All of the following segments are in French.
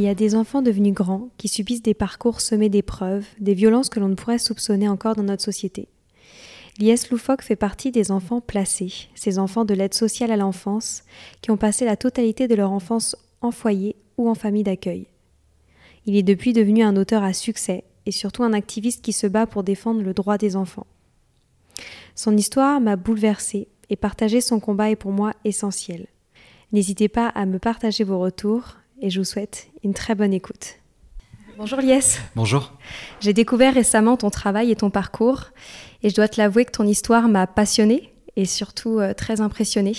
Il y a des enfants devenus grands qui subissent des parcours semés d'épreuves, des violences que l'on ne pourrait soupçonner encore dans notre société. Lies Loufoque fait partie des enfants placés, ces enfants de l'aide sociale à l'enfance qui ont passé la totalité de leur enfance en foyer ou en famille d'accueil. Il est depuis devenu un auteur à succès et surtout un activiste qui se bat pour défendre le droit des enfants. Son histoire m'a bouleversée et partager son combat est pour moi essentiel. N'hésitez pas à me partager vos retours et je vous souhaite une très bonne écoute. Bonjour Lies. Bonjour. J'ai découvert récemment ton travail et ton parcours et je dois te l'avouer que ton histoire m'a passionnée et surtout euh, très impressionnée.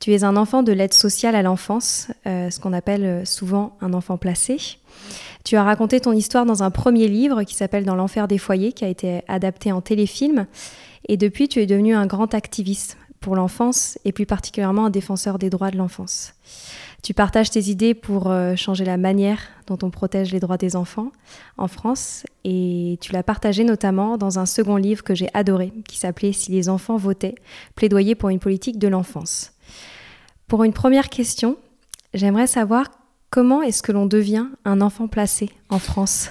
Tu es un enfant de l'aide sociale à l'enfance, euh, ce qu'on appelle euh, souvent un enfant placé. Tu as raconté ton histoire dans un premier livre qui s'appelle Dans l'enfer des foyers, qui a été adapté en téléfilm. Et depuis, tu es devenu un grand activiste pour l'enfance et plus particulièrement un défenseur des droits de l'enfance. Tu partages tes idées pour euh, changer la manière dont on protège les droits des enfants en France et tu l'as partagé notamment dans un second livre que j'ai adoré qui s'appelait Si les enfants votaient, plaidoyer pour une politique de l'enfance. Pour une première question, j'aimerais savoir comment est-ce que l'on devient un enfant placé en France?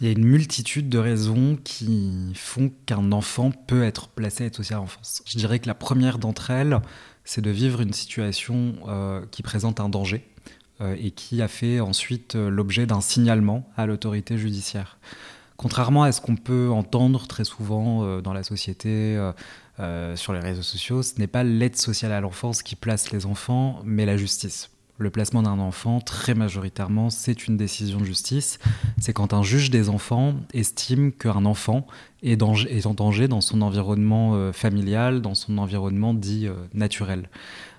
Il y a une multitude de raisons qui font qu'un enfant peut être placé à être social en enfance. Je dirais que la première d'entre elles, c'est de vivre une situation euh, qui présente un danger euh, et qui a fait ensuite euh, l'objet d'un signalement à l'autorité judiciaire. Contrairement à ce qu'on peut entendre très souvent dans la société, sur les réseaux sociaux, ce n'est pas l'aide sociale à l'enfance qui place les enfants, mais la justice le placement d'un enfant, très majoritairement, c'est une décision de justice. C'est quand un juge des enfants estime qu'un enfant est, en danger dans son environnement euh, familial, dans son environnement dit euh, naturel.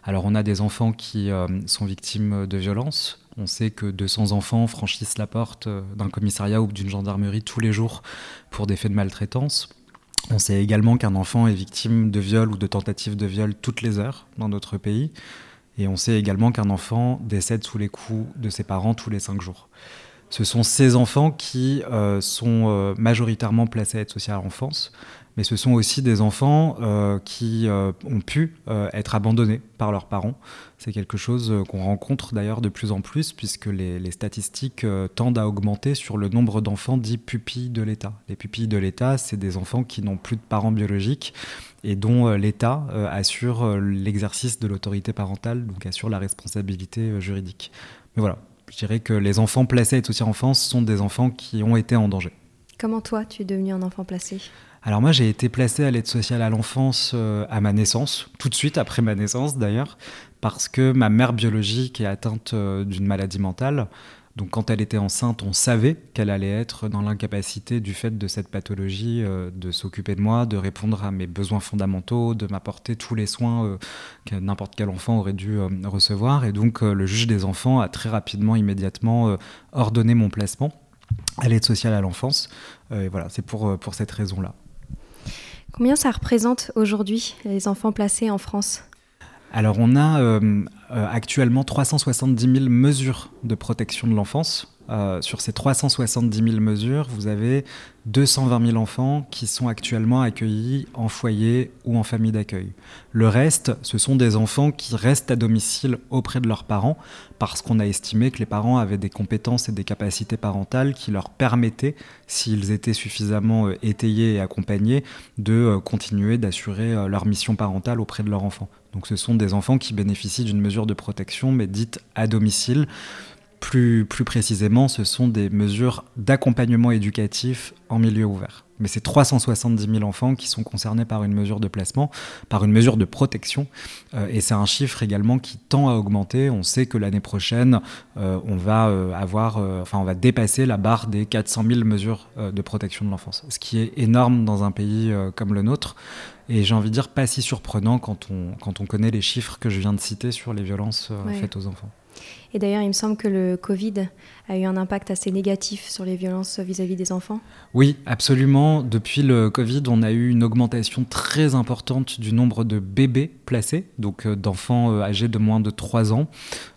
Alors on a des enfants qui euh, sont victimes de violences. On sait que 200 enfants franchissent la porte d'un commissariat ou d'une gendarmerie tous les jours pour des faits de maltraitance. On sait également qu'un enfant est victime de viol ou de tentative de viol toutes les heures dans notre pays. Et on sait également qu'un enfant décède sous les coups de ses parents tous les cinq jours. Ce sont ces enfants qui euh, sont euh, majoritairement placés à aide sociale à l'enfance, mais ce sont aussi des enfants euh, qui ont pu être abandonnés par leurs parents. C'est quelque chose qu'on rencontre d'ailleurs de plus en plus, puisque les, les statistiques tendent à augmenter sur le nombre d'enfants dits pupilles de l'État. Les pupilles de l'État, c'est des enfants qui n'ont plus de parents biologiques et dont l'État assure l'exercice de l'autorité parentale, donc assure la responsabilité juridique. Mais voilà, je dirais que les enfants placés à aussi enfance sont des enfants qui ont été en danger. Comment toi, tu es devenu un enfant placé? Alors moi, j'ai été placé à l'aide sociale à l'enfance euh, à ma naissance, tout de suite après ma naissance d'ailleurs, parce que ma mère biologique est atteinte euh, d'une maladie mentale. Donc quand elle était enceinte, on savait qu'elle allait être dans l'incapacité du fait de cette pathologie euh, de s'occuper de moi, de répondre à mes besoins fondamentaux, de m'apporter tous les soins euh, que n'importe quel enfant aurait dû euh, recevoir. Et donc le juge des enfants a très rapidement, immédiatement ordonné mon placement à l'aide sociale à l'enfance. et voilà, c'est pour, pour cette raison-là. Combien ça représente aujourd'hui les enfants placés en France? Alors on a euh, actuellement 370 000 mesures de protection de l'enfance. Euh, sur ces 370 000 mesures, vous avez 220 000 enfants qui sont actuellement accueillis en foyer ou en famille d'accueil. Le reste, ce sont des enfants qui restent à domicile auprès de leurs parents parce qu'on a estimé que les parents avaient des compétences et des capacités parentales qui leur permettaient, s'ils étaient suffisamment étayés et accompagnés, de continuer d'assurer leur mission parentale auprès de leur enfant. Donc ce sont des enfants qui bénéficient d'une mesure de protection, mais dite à domicile. Plus, plus précisément, ce sont des mesures d'accompagnement éducatif en milieu ouvert mais c'est 370 000 enfants qui sont concernés par une mesure de placement, par une mesure de protection. Euh, et c'est un chiffre également qui tend à augmenter. On sait que l'année prochaine, euh, on va euh, avoir, enfin, on va dépasser la barre des 400 000 mesures de protection de l'enfance, ce qui est énorme dans un pays comme le nôtre. Et j'ai envie de dire pas si surprenant quand on, quand on connaît les chiffres que je viens de citer sur les violences faites aux enfants. Et d'ailleurs, il me semble que le Covid a eu un impact assez négatif sur les violences vis-à-vis des enfants. Oui, absolument. Depuis le Covid, on a eu une augmentation très importante du nombre de bébés placés, donc euh, d'enfants euh, âgés de moins de 3 ans.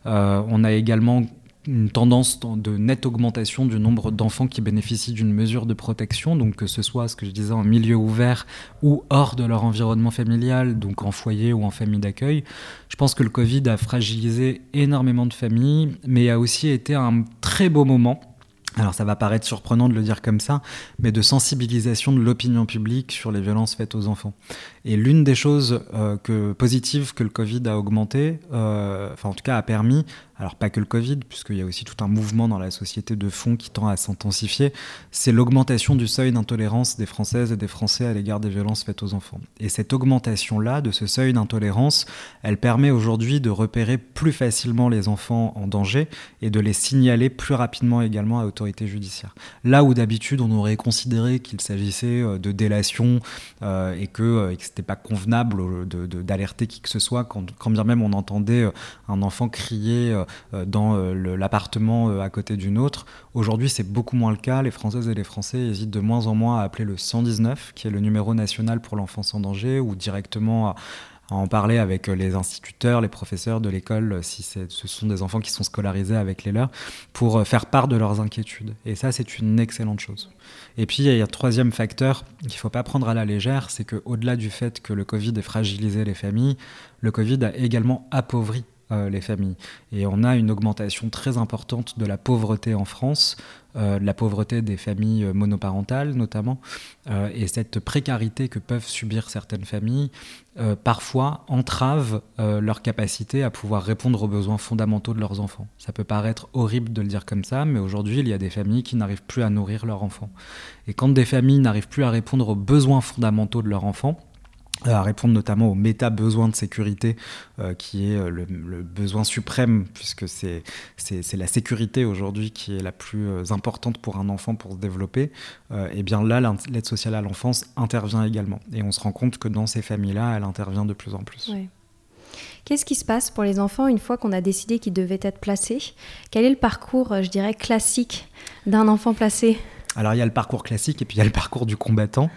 Euh, on a également une tendance de nette augmentation du nombre d'enfants qui bénéficient d'une mesure de protection, donc que ce soit ce que je disais en milieu ouvert ou hors de leur environnement familial, donc en foyer ou en famille d'accueil. Je pense que le Covid a fragilisé énormément de familles, mais a aussi été un très beau moment alors ça va paraître surprenant de le dire comme ça, mais de sensibilisation de l'opinion publique sur les violences faites aux enfants. Et l'une des choses euh, que, positives que le Covid a augmenté, euh, enfin en tout cas a permis, alors pas que le Covid, puisqu'il y a aussi tout un mouvement dans la société de fond qui tend à s'intensifier, c'est l'augmentation du seuil d'intolérance des Françaises et des Français à l'égard des violences faites aux enfants. Et cette augmentation-là, de ce seuil d'intolérance, elle permet aujourd'hui de repérer plus facilement les enfants en danger et de les signaler plus rapidement également à l'autorité judiciaire. Là où d'habitude on aurait considéré qu'il s'agissait euh, de délation et que c'était pas convenable d'alerter qui que ce soit, quand, bien même on entendait un enfant crier euh, dans euh, l'appartement euh, à côté d'une autre. Aujourd'hui, c'est beaucoup moins le cas. Les Françaises et les Français hésitent de moins en moins à appeler le 119, qui est le numéro national pour l'enfance en danger, ou directement à, en parler avec les instituteurs, les professeurs de l'école, si ce sont des enfants qui sont scolarisés avec les leurs, pour faire part de leurs inquiétudes. Et ça, c'est une excellente chose. Et puis, il y a un troisième facteur qu'il ne faut pas prendre à la légère, c'est qu'au-delà du fait que le Covid ait fragilisé les familles, le Covid a également appauvri euh, les familles. Et on a une augmentation très importante de la pauvreté en France, euh, de la pauvreté des familles euh, monoparentales notamment, et cette précarité que peuvent subir certaines familles parfois entrave leur capacité à pouvoir répondre aux besoins fondamentaux de leurs enfants. Ça peut paraître horrible de le dire comme ça, mais aujourd'hui il y a des familles qui n'arrivent plus à nourrir leurs enfants. Et quand des familles n'arrivent plus à répondre aux besoins fondamentaux de leurs enfants, euh, à répondre notamment aux méta-besoins de sécurité, euh, qui est euh, le, besoin suprême, puisque c'est la sécurité aujourd'hui qui est la plus importante pour un enfant pour se développer, et bien là, l'aide sociale à l'enfance intervient également. Et on se rend compte que dans ces familles-là, elle intervient de plus en plus. Qu'est-ce qui se passe pour les enfants une fois qu'on a décidé qu'ils devaient être placés? Quel est le parcours, je dirais, classique d'un enfant placé? Alors il y a le parcours classique et puis il y a le parcours du combattant.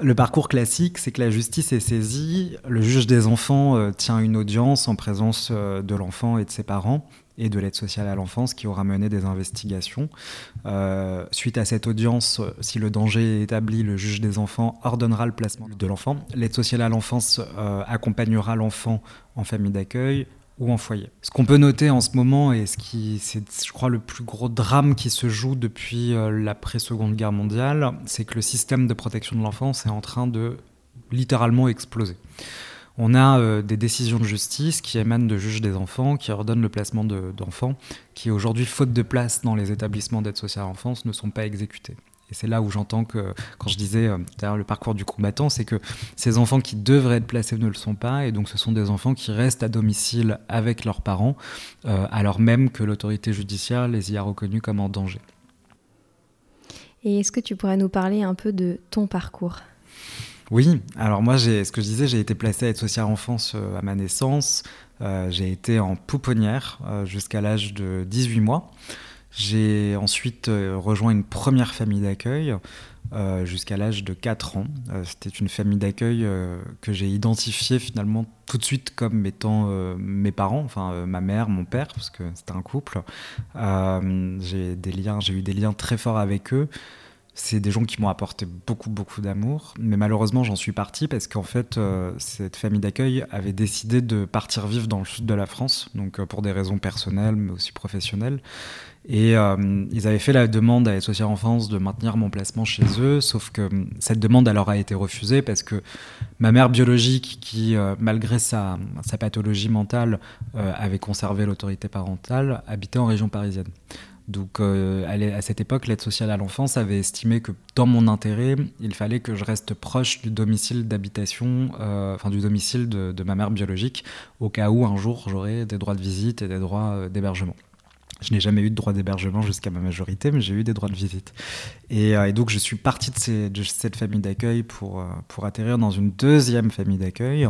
Le parcours classique, c'est que la justice est saisie, le juge des enfants euh, tient une audience en présence euh, de l'enfant et de ses parents et de l'aide sociale à l'enfance qui aura mené des investigations. Euh, suite à cette audience, si le danger est établi, le juge des enfants ordonnera le placement de l'enfant. L'aide sociale à l'enfance accompagnera l'enfant en famille d'accueil, ou en foyer. Ce qu'on peut noter en ce moment, et ce qui, c'est, je crois, le plus gros drame qui se joue depuis euh, l'après-seconde guerre mondiale, c'est que le système de protection de l'enfance est en train de littéralement exploser. On a euh, des décisions de justice qui émanent de juges des enfants, qui ordonnent le placement d'enfants, qui aujourd'hui, faute de place dans les établissements d'aide sociale à l'enfance, ne sont pas exécutés. Et c'est là où j'entends que, quand je disais euh, le parcours du combattant, c'est que ces enfants qui devraient être placés ne le sont pas, et donc ce sont des enfants qui restent à domicile avec leurs parents, euh, alors même que l'autorité judiciaire les y a reconnus comme en danger. Et est-ce que tu pourrais nous parler un peu de ton parcours? Oui, alors moi, ce que je disais, j'ai été placé à aide sociale enfance euh, à ma naissance. j'ai été en pouponnière jusqu'à l'âge de 18 mois. J'ai ensuite euh, rejoint une première famille d'accueil euh, jusqu'à l'âge de 4 ans. Euh, c'était une famille d'accueil que j'ai identifiée finalement tout de suite comme étant mes parents, enfin ma mère, mon père, parce que c'était un couple. j'ai eu des liens très forts avec eux. C'est des gens qui m'ont apporté beaucoup, beaucoup d'amour. Mais malheureusement, j'en suis parti parce qu'en fait, euh, cette famille d'accueil avait décidé de partir vivre dans le sud de la France, donc euh, pour des raisons personnelles, mais aussi professionnelles. Et euh, ils avaient fait la demande à Social Enfance de maintenir mon placement chez eux, sauf que cette demande alors a été refusée parce que ma mère biologique, qui malgré sa, sa, pathologie mentale avait conservé l'autorité parentale, habitait en région parisienne. Donc euh, à cette époque, l'aide sociale à l'enfance avait estimé que dans mon intérêt, il fallait que je reste proche du domicile d'habitation, euh, enfin du domicile de, ma mère biologique, au cas où un jour j'aurais des droits de visite et des droits euh, d'hébergement. Je n'ai jamais eu de droit d'hébergement jusqu'à ma majorité, mais j'ai eu des droits de visite. Et, donc je suis parti de, cette famille d'accueil pour atterrir dans une deuxième famille d'accueil.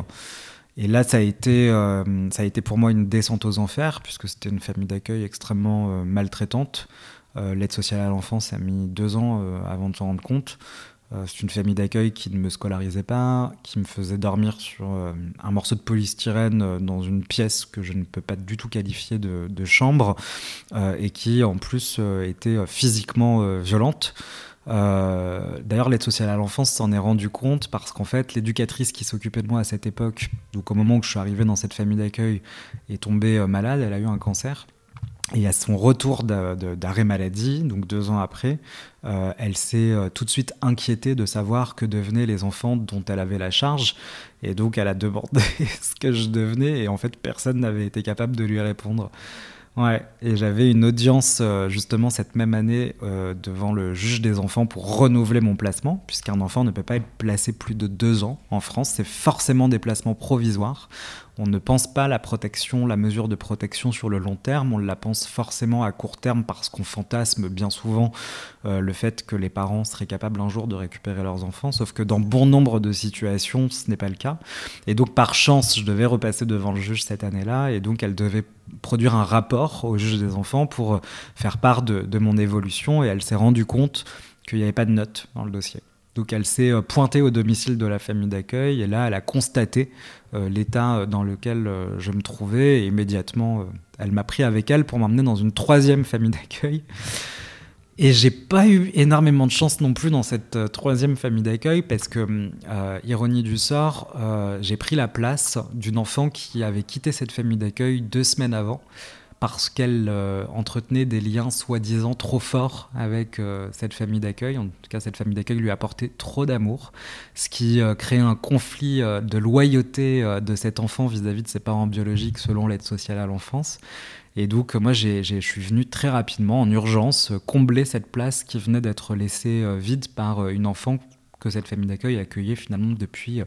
Et là, ça a, été, euh, ça a été pour moi une descente aux enfers, puisque c'était une famille d'accueil extrêmement euh, maltraitante. Euh, l'aide sociale à l'enfance a mis deux ans avant de s'en rendre compte. c'est une famille d'accueil qui ne me scolarisait pas, qui me faisait dormir sur un morceau de polystyrène dans une pièce que je ne peux pas du tout qualifier de, de chambre, et qui en plus était physiquement violente. Euh, d'ailleurs, l'aide sociale à l'enfance s'en est rendu compte parce qu'en fait, l'éducatrice qui s'occupait de moi à cette époque, donc au moment où je suis arrivé dans cette famille d'accueil, est tombée euh, malade, elle a eu un cancer. Et à son retour d'arrêt maladie, donc deux ans après, euh, elle s'est tout de suite inquiétée de savoir que devenaient les enfants dont elle avait la charge. Et donc elle a demandé ce que je devenais, et en fait personne n'avait été capable de lui répondre. Ouais, et j'avais une audience euh, justement cette même année euh, devant le juge des enfants pour renouveler mon placement, puisqu'un enfant ne peut pas être placé plus de deux ans en France, c'est forcément des placements provisoires. On ne pense pas la protection, la mesure de protection sur le long terme, on la pense forcément à court terme parce qu'on fantasme bien souvent euh, le fait que les parents seraient capables un jour de récupérer leurs enfants, sauf que dans bon nombre de situations, ce n'est pas le cas. Et donc par chance, je devais repasser devant le juge cette année-là, et donc elle devait produire un rapport au juge des enfants pour faire part de, de mon évolution, et elle s'est rendue compte qu'il n'y avait pas de notes dans le dossier. Donc elle s'est euh, pointée au domicile de la famille d'accueil et là elle a constaté euh, l'état euh, dans lequel je me trouvais et immédiatement elle m'a pris avec elle pour m'emmener dans une troisième famille d'accueil. Et j'ai pas eu énormément de chance non plus dans cette troisième famille d'accueil parce que, ironie du sort, j'ai pris la place d'une enfant qui avait quitté cette famille d'accueil deux semaines avant parce qu'elle euh, entretenait des liens soi-disant trop forts avec euh, cette famille d'accueil. En tout cas, cette famille d'accueil lui apportait trop d'amour, ce qui euh, créait un conflit de loyauté de cet enfant vis-à-vis de ses parents biologiques selon l'aide sociale à l'enfance. Et donc, moi, je suis venu très rapidement, en urgence, combler cette place qui venait d'être laissée vide par une enfant que cette famille d'accueil accueillait finalement depuis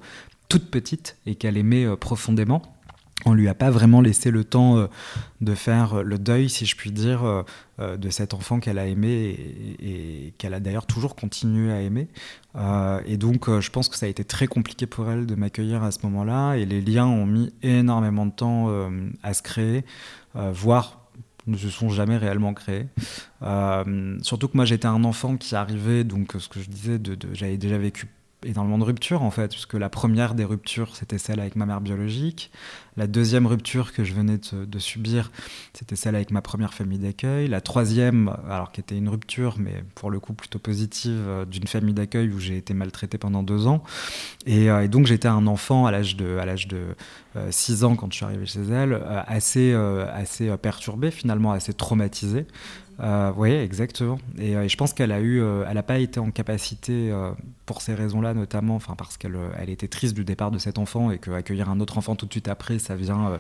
toute petite et qu'elle aimait profondément on lui a pas vraiment laissé le temps euh, de faire le deuil, si je puis dire, euh, euh, de cet enfant qu'elle a aimé et, qu'elle a d'ailleurs toujours continué à aimer. et donc, je pense que ça a été très compliqué pour elle de m'accueillir à ce moment-là. Et les liens ont mis énormément de temps à se créer, voire ne se sont jamais réellement créés. surtout que moi, j'étais un enfant qui arrivait, donc ce que je disais, j'avais déjà vécu énormément de ruptures en fait, puisque la première des ruptures c'était celle avec ma mère biologique, la deuxième rupture que je venais de, subir c'était celle avec ma première famille d'accueil, la troisième, alors qui était une rupture mais pour le coup plutôt positive, euh, d'une famille d'accueil où j'ai été maltraité pendant deux ans, et, euh, donc j'étais un enfant à l'âge de, à l'âge de 6 euh, ans quand je suis arrivé chez elle, assez, assez perturbé finalement, assez traumatisé. Euh, oui, exactement. Et, euh, je pense qu'elle a eu, euh, elle n'a pas été en capacité, pour ces raisons-là notamment, enfin parce qu'elle elle était triste du départ de cet enfant et qu'accueillir un autre enfant tout de suite après, ça vient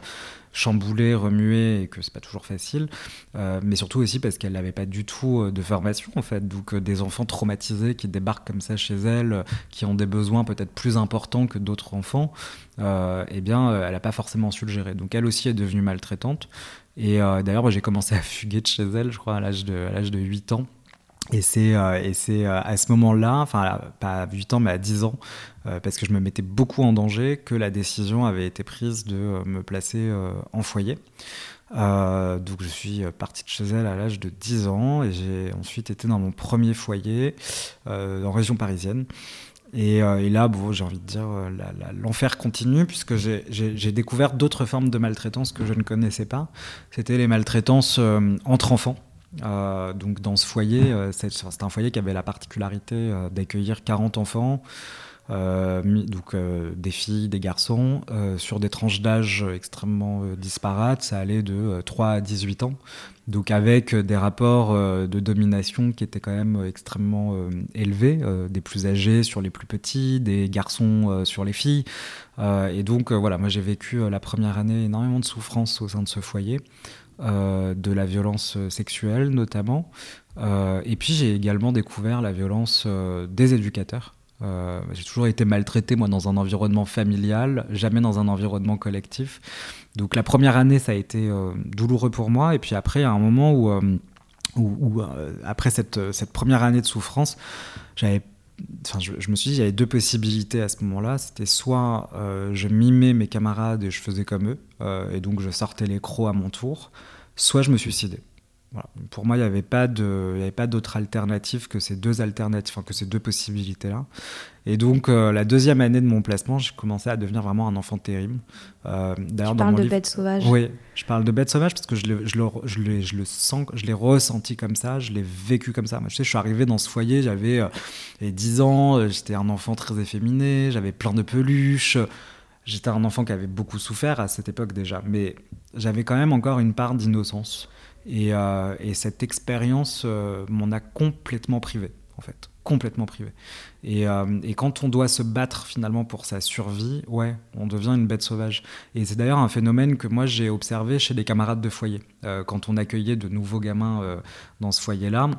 chambouler, remuer et que c'est pas toujours facile. mais surtout aussi parce qu'elle n'avait pas du tout de formation en fait. Donc des enfants traumatisés qui débarquent comme ça chez elle, qui ont des besoins peut-être plus importants que d'autres enfants, eh bien, elle n'a pas forcément su le gérer. Donc elle aussi est devenue maltraitante. Et euh, d'ailleurs, j'ai commencé à fuguer de chez elle, je crois, à l'âge de, de 8 ans. Et c'est euh, euh, à ce moment-là, enfin pas à 8 ans mais à 10 ans, parce que je me mettais beaucoup en danger, que la décision avait été prise de me placer en foyer. donc je suis parti de chez elle à l'âge de 10 ans et j'ai ensuite été dans mon premier foyer en région parisienne. Euh, et, là, bon, j'ai envie de dire, euh, l'enfer continue puisque j'ai découvert d'autres formes de maltraitance que je ne connaissais pas. C'était les maltraitances euh, entre enfants. donc dans ce foyer, c'était un foyer qui avait la particularité d'accueillir 40 enfants. Euh, donc euh, des filles, des garçons, euh, sur des tranches d'âge extrêmement disparates, ça allait de 3 à 18 ans, donc avec des rapports de domination qui étaient quand même extrêmement élevés, des plus âgés sur les plus petits, des garçons sur les filles, et donc voilà, moi j'ai vécu la première année énormément de souffrance au sein de ce foyer. de la violence sexuelle notamment. et puis j'ai également découvert la violence des éducateurs. Euh, j'ai toujours été maltraité, moi, dans un environnement familial, jamais dans un environnement collectif. Donc la première année, ça a été euh, douloureux pour moi. Et puis après, a un moment où, euh, après cette, cette, première année de souffrance, j'avais Enfin, je, me suis dit, il y avait deux possibilités à ce moment-là. C'était soit je mimais mes camarades et je faisais comme eux, et donc je sortais les crocs à mon tour, soit je me suicidais. Pour moi, il n'y avait pas d'autre alternative que ces deux alternatives, que ces deux possibilités-là. Et donc, euh, la deuxième année de mon placement, j'ai commencé à devenir vraiment un enfant terrible. Euh, tu parles de bête sauvage. Oui, je parle de bête sauvage parce que je, le, je, le, je, le, sens, je l'ai ressenti comme ça, je l'ai vécu comme ça. Moi, je sais, je suis arrivé dans ce foyer, j'avais 10 euh, ans, j'étais un enfant très efféminé, j'avais plein de peluches. J'étais un enfant qui avait beaucoup souffert à cette époque déjà, mais j'avais quand même encore une part d'innocence. Euh, et, cette expérience euh, m'en a complètement privé, en fait. Complètement privé. Euh, et, quand on doit se battre finalement pour sa survie, ouais, on devient une bête sauvage. Et c'est d'ailleurs un phénomène que moi j'ai observé chez des camarades de foyer. quand on accueillait de nouveaux gamins dans ce foyer-là,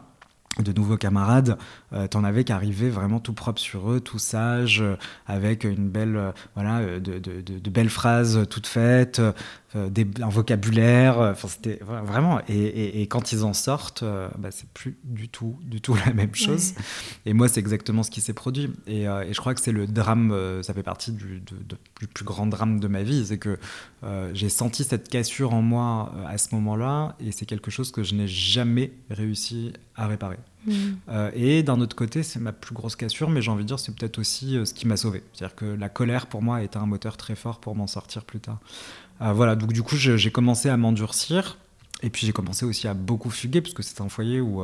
de nouveaux camarades, euh, t'en avais qui arrivaient vraiment tout propre sur eux, tout sage, euh, avec une belle, euh, voilà, de, de, de, belles phrases toutes faites, des, un vocabulaire, enfin c'était vraiment. Et, et, quand ils en sortent, bah, c'est plus du tout, du tout la même chose. Et moi, c'est exactement ce qui s'est produit. Et, et, je crois que c'est le drame, ça fait partie du, du, plus grand drame de ma vie, c'est que j'ai senti cette cassure en moi à ce moment-là, et c'est quelque chose que je n'ai jamais réussi à réparer. Mm. Euh, et d'un autre côté, c'est ma plus grosse cassure, mais j'ai envie de dire, c'est peut-être aussi euh, ce qui m'a sauvé. C'est-à-dire que la colère, pour moi, a été un moteur très fort pour m'en sortir plus tard. Euh, voilà, donc du coup, j'ai commencé à m'endurcir. Et puis j'ai commencé aussi à beaucoup fuguer, parce que c'est un foyer où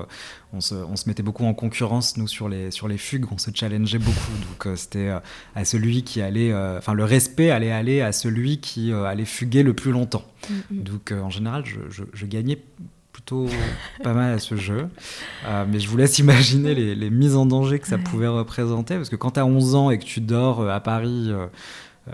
on se, on, se, mettait beaucoup en concurrence, nous, sur les, sur les fugues, on se challengeait beaucoup. Donc c'était à celui qui allait. Enfin, le respect allait aller à celui qui allait fuguer le plus longtemps. Mm, mm. Donc en général, je, je, je gagnais plutôt pas mal à ce jeu. Euh, mais je vous laisse imaginer les, mises en danger que ça pouvait représenter. Parce que quand tu as 11 ans et que tu dors euh, à Paris, euh,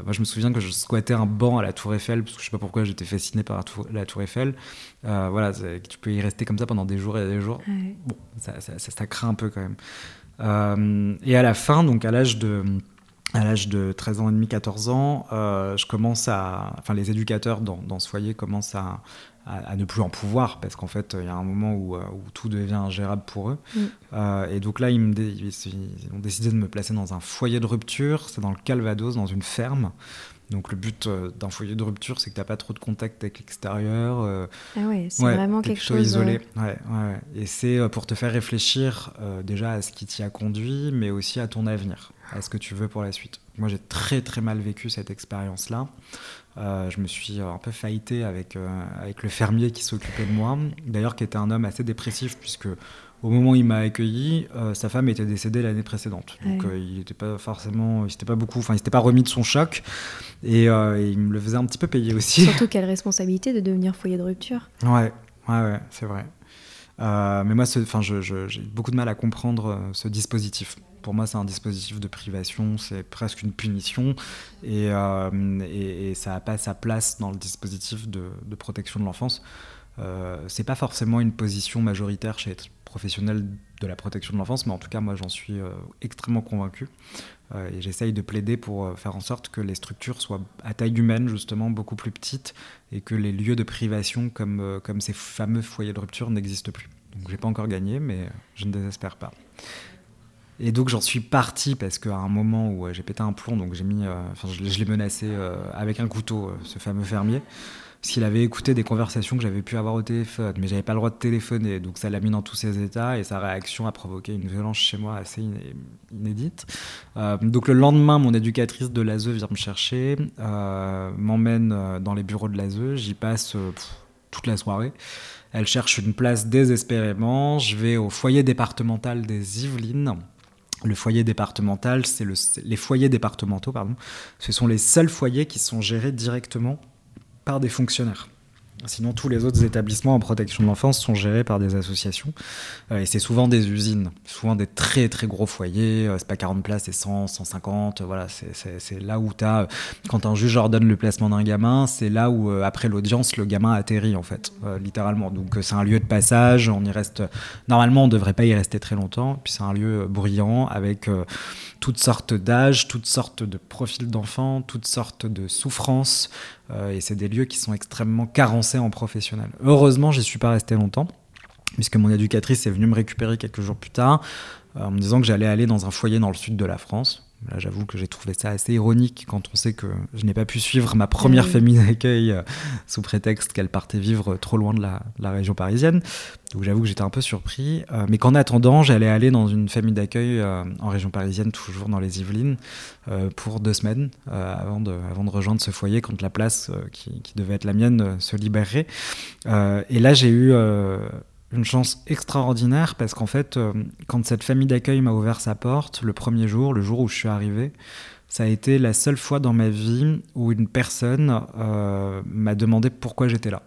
moi je me souviens que je squattais un banc à la Tour Eiffel, parce que je sais pas pourquoi j'étais fasciné par la Tour, Eiffel. voilà, tu peux y rester comme ça pendant des jours et des jours. Bon, ça, ça, ça, craint un peu quand même. et à la fin, donc à l'âge de à l'âge de 13 ans et demi, 14 ans, je commence à. Enfin, les éducateurs dans, dans ce foyer commencent à, à, ne plus en pouvoir parce qu'en fait il y a un moment où, euh, où tout devient ingérable pour eux mm. euh, et donc là ils, me ils, ont décidé de me placer dans un foyer de rupture c'est dans le Calvados dans une ferme donc le but euh, d'un foyer de rupture, c'est que tu n'as pas trop de contact avec l'extérieur. ah ouais, c'est vraiment quelque chose. isolé. Ouais, ouais, Et c'est pour te faire réfléchir déjà à ce qui t'y a conduit, mais aussi à ton avenir, à ce que tu veux pour la suite. Moi, j'ai très très mal vécu cette expérience-là. Euh, je me suis un peu faillité avec, euh, avec le fermier qui s'occupait de moi, d'ailleurs qui était un homme assez dépressif puisque au moment où il m'a accueilli, euh, sa femme était décédée l'année précédente. Donc il n'était pas forcément, il s'était pas beaucoup, enfin il s'était pas remis de son choc et, il me le faisait un petit peu payer aussi. Surtout quelle responsabilité de devenir foyer de rupture. Ouais, ouais, ouais c'est vrai. mais moi, j'ai beaucoup de mal à comprendre ce dispositif pour moi, c'est un dispositif de privation, c'est presque une punition, et, euh, ça n'a pas sa place dans le dispositif de, protection de l'enfance. Euh, c'est pas forcément une position majoritaire chez les professionnels de la protection de l'enfance, mais en tout cas, moi, j'en suis euh, extrêmement convaincu. Euh, et j'essaye de plaider pour faire en sorte que les structures soient à taille humaine, justement, beaucoup plus petites, et que les lieux de privation comme, comme ces fameux foyers de rupture n'existent plus. Donc, j'ai pas encore gagné, mais je ne désespère pas. Et donc j'en suis parti parce qu'à un moment où euh, j'ai pété un plomb, donc j'ai mis, euh, enfin je, l'ai menacé euh, avec un couteau, ce fameux fermier, parce qu'il avait écouté des conversations que j'avais pu avoir au téléphone, mais j'avais pas le droit de téléphoner, donc ça l'a mis dans tous ses états et sa réaction a provoqué une violence chez moi assez inédite. donc le lendemain, mon éducatrice de l'ASE vient me chercher, m'emmène dans les bureaux de l'ASE, j'y passe toute la soirée. Elle cherche une place désespérément. Je vais au foyer départemental des Yvelines. Le foyer départemental, c'est le, les foyers départementaux, pardon. Ce sont les seuls foyers qui sont gérés directement par des fonctionnaires. Sinon, tous les autres établissements en protection de l'enfance sont gérés par des associations. Euh, et c'est souvent des usines, souvent des très très gros foyers. Euh, c'est pas 40 places, c'est 100, 150. Voilà, c'est là où tu as. Euh, quand un juge ordonne le placement d'un gamin, c'est là où, après l'audience, le gamin atterrit, en fait, littéralement. Donc, c'est un lieu de passage. On y reste. Normalement, on devrait pas y rester très longtemps. Puis, c'est un lieu bruyant avec toutes sortes d'âges, toutes sortes de profils d'enfants, toutes sortes de souffrances. Euh, et c'est des lieux qui sont extrêmement carencés en professionnels. Heureusement, j'y suis pas resté longtemps, puisque mon éducatrice est venue me récupérer quelques jours plus tard, euh, en me disant que j'allais aller dans un foyer dans le sud de la France. Là, j'avoue que j'ai trouvé ça assez ironique quand on sait que je n'ai pas pu suivre ma première famille d'accueil euh, sous prétexte qu'elle partait vivre trop loin de la, région parisienne. Donc j'avoue que j'étais un peu surpris. Euh, mais qu'en attendant, j'allais aller dans une famille d'accueil euh, en région parisienne, toujours dans les Yvelines, pour deux semaines avant, de, avant de rejoindre ce foyer quand la place qui, qui devait être la mienne se libérerait. et là, j'ai eu une chance extraordinaire parce qu'en fait, euh, quand cette famille d'accueil m'a ouvert sa porte le premier jour, le jour où je suis arrivé, ça a été la seule fois dans ma vie où une personne euh, m'a demandé pourquoi j'étais là.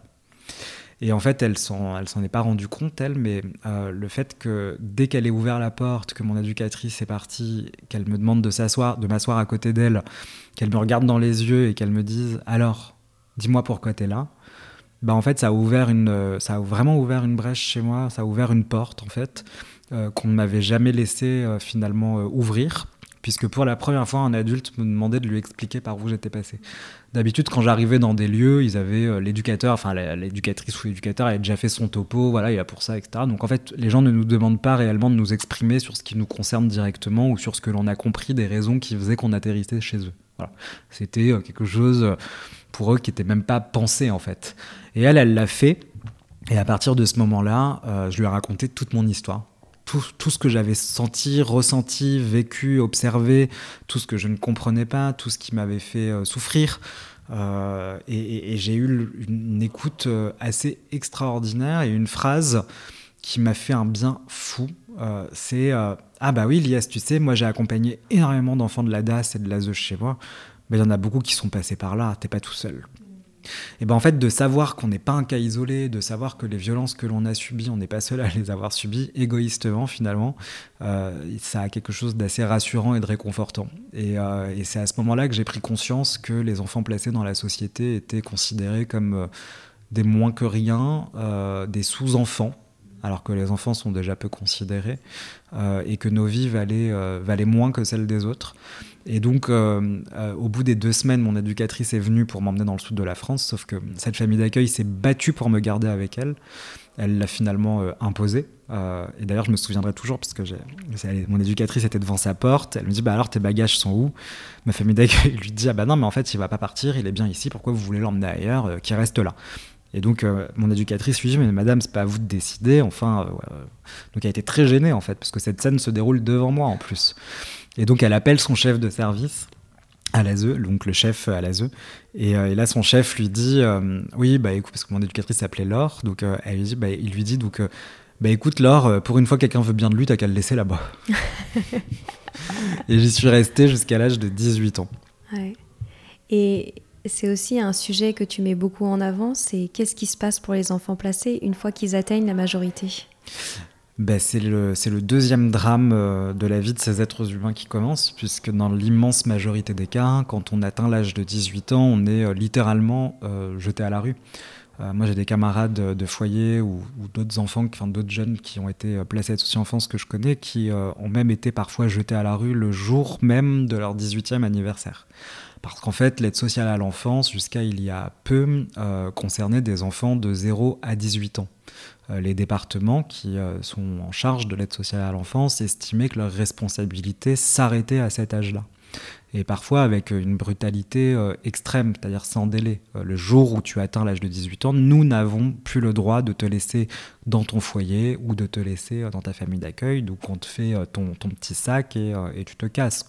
Et en fait, elle s'en, s'en est pas rendue compte, elle, mais euh, le fait que dès qu'elle ait ouvert la porte, que mon éducatrice est partie, qu'elle me demande de s'asseoir, de m'asseoir à côté d'elle, qu'elle me regarde dans les yeux et qu'elle me dise alors, dis-moi pourquoi tu es là, bah en fait ça a ouvert une ça a vraiment ouvert une brèche chez moi ça a ouvert une porte en fait euh, qu'on ne m'avait jamais laissé euh, finalement euh, ouvrir puisque pour la première fois un adulte me demandait de lui expliquer par où j'étais passé d'habitude quand j'arrivais dans des lieux ils avaient l'éducateur enfin l'éducatrice ou l'éducateur avait déjà fait son topo voilà il a pour ça etc donc en fait les gens ne nous demandent pas réellement de nous exprimer sur ce qui nous concerne directement ou sur ce que l'on a compris des raisons qui faisaient qu'on atterrissait chez eux voilà. c'était quelque chose pour eux qui n'était même pas pensé en fait. Et elle, elle l'a fait. Et à partir de ce moment-là, euh, je lui ai raconté toute mon histoire. Tout, ce que j'avais senti, ressenti, vécu, observé, tout ce que je ne comprenais pas, tout ce qui m'avait fait euh, souffrir. Euh, et, j'ai eu une, écoute assez extraordinaire et une phrase qui m'a fait un bien fou. c'est Ah bah oui, Lias, tu sais, moi j'ai accompagné énormément d'enfants de la DAS et de l'ASE chez moi il y en a beaucoup qui sont passés par là, t'es pas tout seul. Et ben en fait, de savoir qu'on n'est pas un cas isolé, de savoir que les violences que l'on a subies, on n'est pas seul à les avoir subies, égoïstement finalement, euh, ça a quelque chose d'assez rassurant et de réconfortant. Et, euh, et c'est à ce moment-là que j'ai pris conscience que les enfants placés dans la société étaient considérés comme euh, des moins que rien, des sous-enfants, alors que les enfants sont déjà peu considérés, et que nos vies valaient, valaient moins que celles des autres. Et donc, euh, euh, au bout des deux semaines, mon éducatrice est venue pour m'emmener dans le sud de la France, sauf que cette famille d'accueil s'est battue pour me garder avec elle. Elle l'a finalement euh, imposée. et d'ailleurs, je me souviendrai toujours, parce que mon éducatrice était devant sa porte. Elle me dit bah Alors, tes bagages sont où? Ma famille d'accueil lui dit Ah bah non, mais en fait, il va pas partir, il est bien ici, pourquoi vous voulez l'emmener ailleurs Qui reste là? Et donc, mon éducatrice lui dit Mais madame, c'est pas à vous de décider. Enfin, donc, elle a été très gênée, en fait, parce que cette scène se déroule devant moi en plus. Et donc elle appelle son chef de service à l'ASE, donc le chef à l'ASE. Et, euh, et, là, son chef lui dit euh, Oui, bah écoute, parce que mon éducatrice s'appelait Laure, donc euh, elle lui dit, bah, il lui dit donc, bah écoute, Laure, pour une fois, quelqu'un veut bien de lui, t'as qu'à le laisser là-bas. et j'y suis resté jusqu'à l'âge de 18 ans. Ouais. Et c'est aussi un sujet que tu mets beaucoup en avant c'est qu'est-ce qui se passe pour les enfants placés une fois qu'ils atteignent la majorité? Ben, c'est le, le, deuxième drame euh, de la vie de ces êtres humains qui commence, puisque dans l'immense majorité des cas, quand on atteint l'âge de 18 ans, on est euh, littéralement euh, jeté à la rue. moi, j'ai des camarades de foyer ou, d'autres enfants, enfin d'autres jeunes qui ont été placés à en enfance que je connais, qui ont même été parfois jetés à la rue le jour même de leur 18e anniversaire. Parce qu'en fait, l'aide sociale à l'enfance, jusqu'à il y a peu, concernait des enfants de 0 à 18 ans. Euh, les départements qui euh, sont en charge de l'aide sociale à l'enfance estimaient que leur responsabilité s'arrêtait à cet âge-là. Et parfois avec une brutalité euh, extrême, c'est-à-dire sans délai. Euh, le jour où tu atteins l'âge de 18 ans, nous n'avons plus le droit de te laisser dans ton foyer ou de te laisser dans ta famille d'accueil, donc on te fait ton, petit sac et, tu te casses.